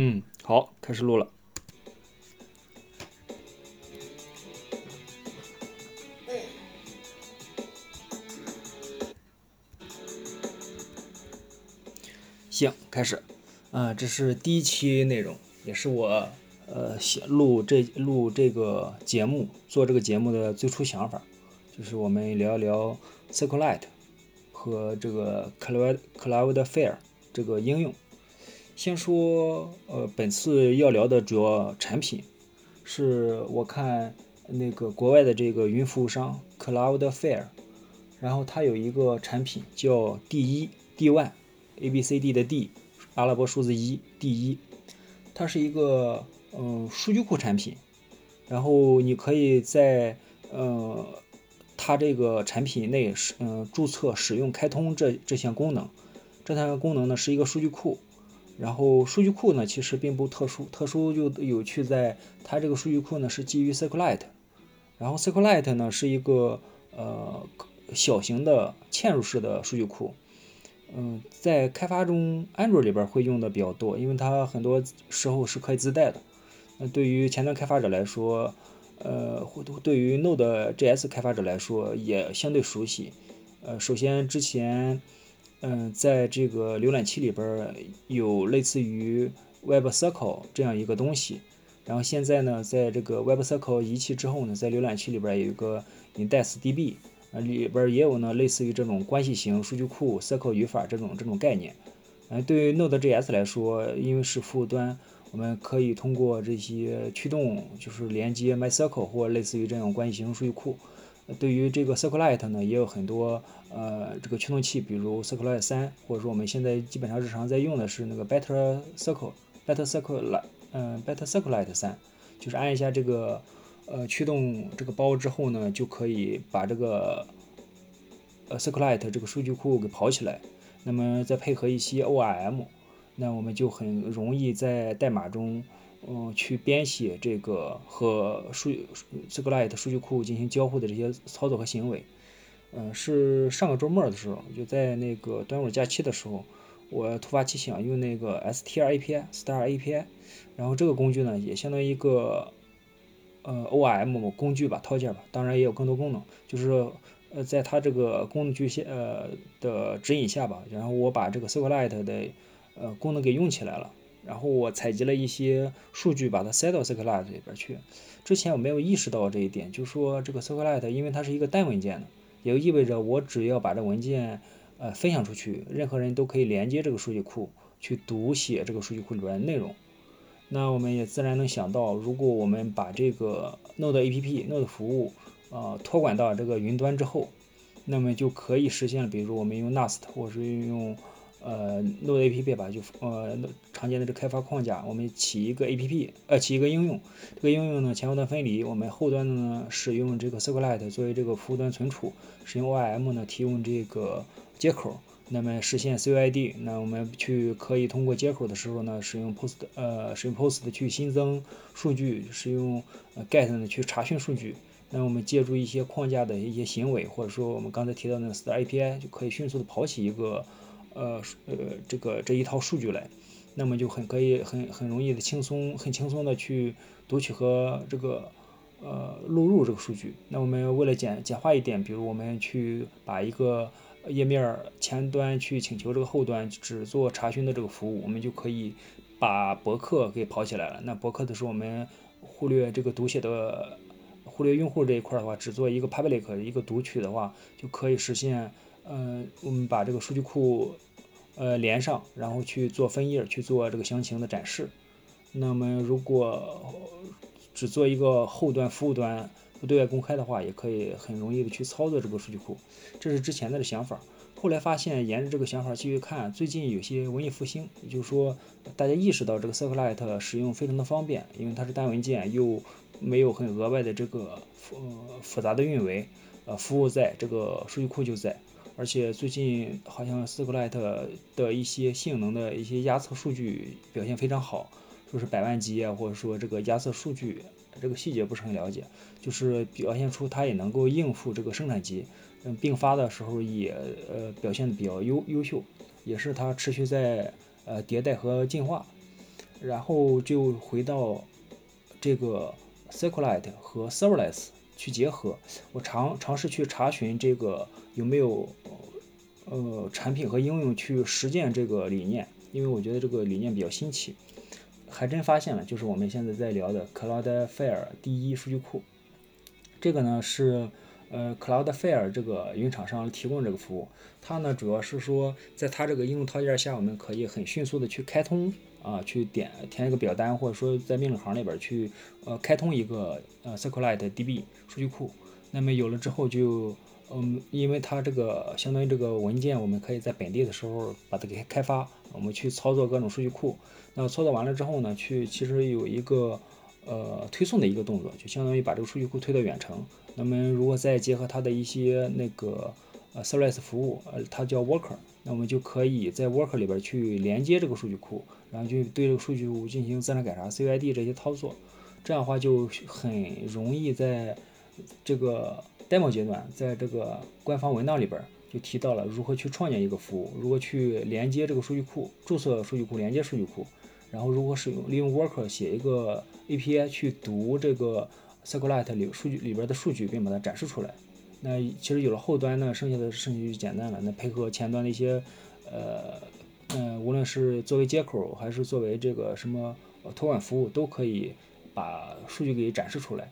嗯，好，开始录了。行，开始。啊，这是第一期内容，也是我呃写录这录这个节目做这个节目的最初想法，就是我们聊一聊 SQLite 和这个 Cloud Cloudflare 这个应用。先说，呃，本次要聊的主要产品，是我看那个国外的这个云服务商 Cloudflare，然后它有一个产品叫 D 一 D One，A B C D 的 D，阿拉伯数字一 D 一，它是一个嗯数据库产品，然后你可以在呃它这个产品内是嗯注册使用开通这这项功能，这项功能呢是一个数据库。然后数据库呢，其实并不特殊，特殊就有趣在它这个数据库呢是基于 SQLite，然后 SQLite 呢是一个呃小型的嵌入式的数据库，嗯，在开发中，Android 里边会用的比较多，因为它很多时候是可以自带的。那对于前端开发者来说，呃，或对于 Node.js 开发者来说也相对熟悉。呃，首先之前。嗯，在这个浏览器里边有类似于 WebCircle 这样一个东西，然后现在呢，在这个 WebCircle 遗弃之后呢，在浏览器里边有一个 Index DB，啊里边也有呢类似于这种关系型数据库 Circle 语法这种这种概念。嗯，对于 Node.js 来说，因为是服务端，我们可以通过这些驱动，就是连接 MyCircle 或类似于这种关系型数据库。对于这个 SQLite 呢，也有很多呃这个驱动器，比如 SQLite 三，或者说我们现在基本上日常在用的是那个 Better Circle，Better Circle，Lite，嗯，Better SQLite 三，就是按一下这个呃驱动这个包之后呢，就可以把这个呃 SQLite 这个数据库给跑起来。那么再配合一些 ORM，那我们就很容易在代码中。嗯，去编写这个和数 SQLite 数据库进行交互的这些操作和行为。嗯，是上个周末的时候，就在那个端午假期的时候，我突发奇想用那个 str API star API，然后这个工具呢，也相当于一个呃 O M 工具吧，套件吧，当然也有更多功能，就是呃在它这个功能局限呃的指引下吧，然后我把这个 SQLite 的呃功能给用起来了。然后我采集了一些数据，把它塞到 SQLite 里边去。之前我没有意识到这一点，就说这个 SQLite 因为它是一个单文件的，也就意味着我只要把这文件呃分享出去，任何人都可以连接这个数据库去读写这个数据库里边的内容。那我们也自然能想到，如果我们把这个 Node APP、Node 服务呃托管到这个云端之后，那么就可以实现，比如我们用 Nast 或者是用呃，Node A P P 吧，就呃常见的这开发框架，我们起一个 A P P，呃起一个应用，这个应用呢前后端分离，我们后端呢使用这个 SQLite 作为这个服务端存储，使用 O R M 呢提供这个接口，那么实现 C U I D，那我们去可以通过接口的时候呢，使用 Post，呃使用 Post 去新增数据，使用 Get 呢去查询数据，那我们借助一些框架的一些行为，或者说我们刚才提到那个 Star A P I 就可以迅速的跑起一个。呃呃，这个这一套数据来，那么就很可以很很容易的轻松很轻松的去读取和这个呃录入这个数据。那我们为了简简化一点，比如我们去把一个页面前端去请求这个后端只做查询的这个服务，我们就可以把博客给跑起来了。那博客的时候，我们忽略这个读写的，忽略用户这一块的话，只做一个 public 一个读取的话，就可以实现。嗯，我们把这个数据库。呃，连上，然后去做分页，去做这个详情的展示。那么，如果只做一个后端服务端不对外公开的话，也可以很容易的去操作这个数据库。这是之前的想法。后来发现，沿着这个想法继续看，最近有些文艺复兴，也就是说，大家意识到这个 SQLite 使用非常的方便，因为它是单文件，又没有很额外的这个呃复杂的运维，呃，服务在这个数据库就在。而且最近好像 SQLite 的一些性能的一些压测数据表现非常好，说是百万级啊，或者说这个压测数据，这个细节不是很了解，就是表现出它也能够应付这个生产级，嗯，并发的时候也呃表现的比较优优秀，也是它持续在呃迭代和进化。然后就回到这个 SQLite 和 Serverless 去结合。我尝尝试去查询这个有没有呃产品和应用去实践这个理念，因为我觉得这个理念比较新奇。还真发现了，就是我们现在在聊的 Cloudflare 第一数据库。这个呢是呃 Cloudflare 这个云厂商提供这个服务，它呢主要是说，在它这个应用套件下，我们可以很迅速的去开通啊，去点填一个表单，或者说在命令行里边去呃开通一个呃 SQLite DB 数据库。那么有了之后就嗯，因为它这个相当于这个文件，我们可以在本地的时候把它给开发，我们去操作各种数据库。那操作完了之后呢，去其实有一个呃推送的一个动作，就相当于把这个数据库推到远程。那么如果再结合它的一些那个呃 Service 服务，呃它叫 Worker，那我们就可以在 Worker 里边去连接这个数据库，然后就对这个数据库进行自然改查、CUID 这些操作。这样的话就很容易在这个 demo 阶段，在这个官方文档里边就提到了如何去创建一个服务，如何去连接这个数据库、注册数据库、连接数据库。然后，如果使用利用 Worker 写一个 API 去读这个 SQLite 里数据里边的数据，并把它展示出来，那其实有了后端呢，剩下的事情就简单了。那配合前端的一些，呃，嗯，无论是作为接口还是作为这个什么托管服务，都可以把数据给展示出来。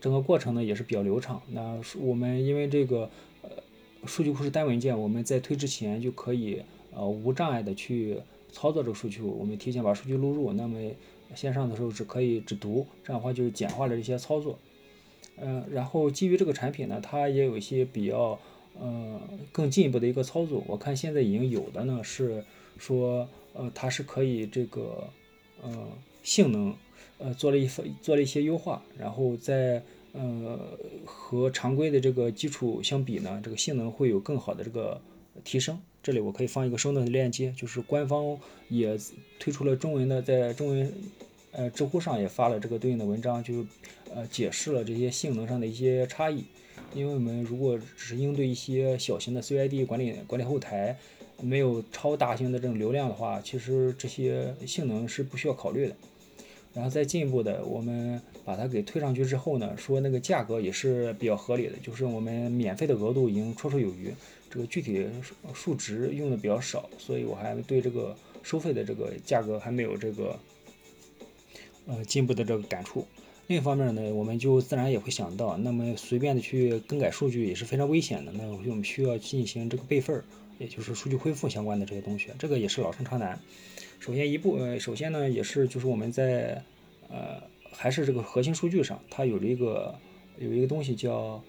整个过程呢也是比较流畅。那我们因为这个呃数据库是单文件，我们在推之前就可以呃无障碍的去。操作这个数据，我们提前把数据录入，那么线上的时候只可以只读，这样的话就简化了一些操作。嗯，然后基于这个产品呢，它也有一些比较呃更进一步的一个操作。我看现在已经有的呢是说，呃，它是可以这个呃性能呃做了一份做了一些优化，然后在呃和常规的这个基础相比呢，这个性能会有更好的这个提升。这里我可以放一个生动的链接，就是官方也推出了中文的，在中文呃知乎上也发了这个对应的文章，就呃解释了这些性能上的一些差异。因为我们如果只是应对一些小型的 CID 管理管理后台，没有超大型的这种流量的话，其实这些性能是不需要考虑的。然后再进一步的，我们把它给推上去之后呢，说那个价格也是比较合理的，就是我们免费的额度已经绰绰有余。这个具体数值用的比较少，所以我还对这个收费的这个价格还没有这个呃进一步的这个感触。另一方面呢，我们就自然也会想到，那么随便的去更改数据也是非常危险的。那我们需要进行这个备份，也就是数据恢复相关的这些东西，这个也是老生常谈。首先一步，呃，首先呢也是就是我们在呃还是这个核心数据上，它有这个有一个东西叫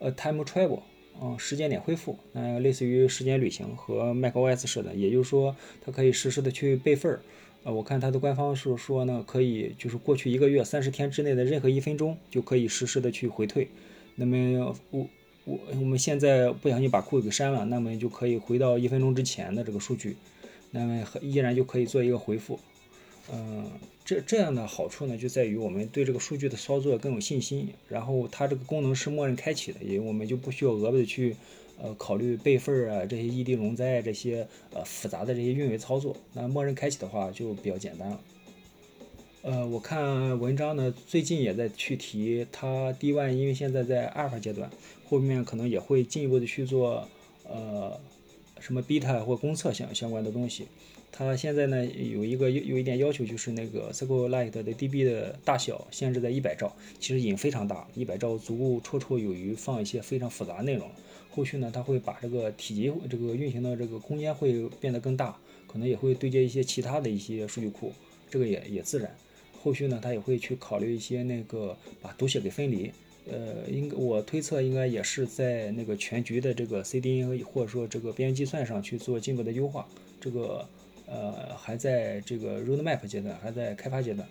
呃 time travel。嗯，时间点恢复，那类似于时间旅行和 macOS 似的，也就是说，它可以实时的去备份儿。呃，我看它的官方是说呢，可以就是过去一个月三十天之内的任何一分钟就可以实时的去回退。那么我我我们现在不小心把库给删了，那么就可以回到一分钟之前的这个数据，那么依然就可以做一个回复。嗯，这这样的好处呢，就在于我们对这个数据的操作更有信心。然后它这个功能是默认开启的，也我们就不需要额外的去呃考虑备份啊这些异地容灾这些呃复杂的这些运维操作。那默认开启的话就比较简单了。呃，我看文章呢，最近也在去提它 D1，因为现在在阿尔法阶段，后面可能也会进一步的去做呃什么 Beta 或公测相相关的东西。它现在呢有一个有有一点要求，就是那个 SQLite 的 DB 的大小限制在一百兆，其实已经非常大，一百兆足够绰绰有余放一些非常复杂内容。后续呢，它会把这个体积这个运行的这个空间会变得更大，可能也会对接一些其他的一些数据库，这个也也自然。后续呢，它也会去考虑一些那个把读写给分离，呃，应该我推测应该也是在那个全局的这个 CDN 或者说这个边缘计算上去做进一步的优化，这个。呃，还在这个 roadmap 阶段，还在开发阶段，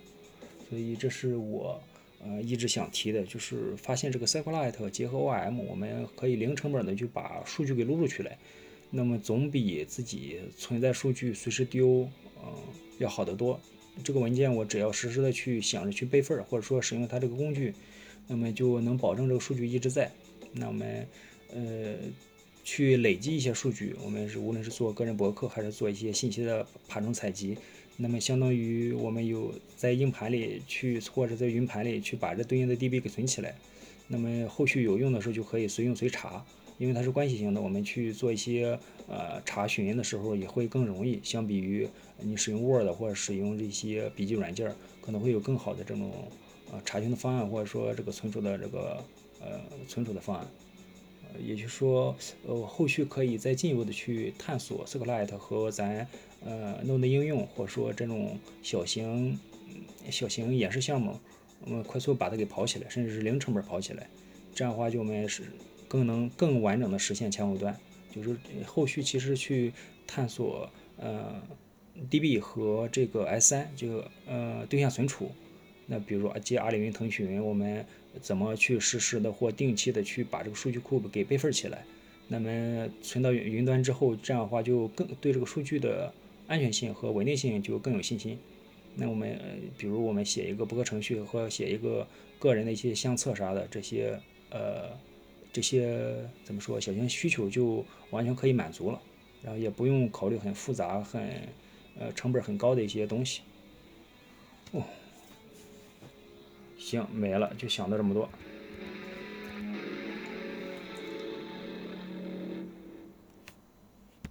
所以这是我呃一直想提的，就是发现这个 SQLite 结合 OM，我们可以零成本的就把数据给录入去来，那么总比自己存在数据随时丢，嗯，要好得多。这个文件我只要实时的去想着去备份，或者说使用它这个工具，那么就能保证这个数据一直在。那我们呃。去累积一些数据，我们是无论是做个人博客，还是做一些信息的爬虫采集，那么相当于我们有在硬盘里去，或者在云盘里去把这对应的 DB 给存起来。那么后续有用的时候就可以随用随查，因为它是关系型的，我们去做一些呃查询的时候也会更容易，相比于你使用 Word 或者使用这些笔记软件，可能会有更好的这种查询的方案，或者说这个存储的这个呃存储的方案。也就是说，呃，后续可以再进一步的去探索 SQLite 和咱呃 Node 应用，或者说这种小型小型演示项目，我们快速把它给跑起来，甚至是零成本跑起来。这样的话，就我们是更能更完整的实现前后端。就是后续其实去探索呃 DB 和这个 S3 这个呃对象存储。那比如说接阿里云、腾讯云，我们怎么去实时的或定期的去把这个数据库给备份起来？那么存到云云端之后，这样的话就更对这个数据的安全性和稳定性就更有信心。那我们比如我们写一个博客程序或写一个个人的一些相册啥的，这些呃这些怎么说小型需求就完全可以满足了，然后也不用考虑很复杂、很呃成本很高的一些东西。哦。行，没了，就想到这么多。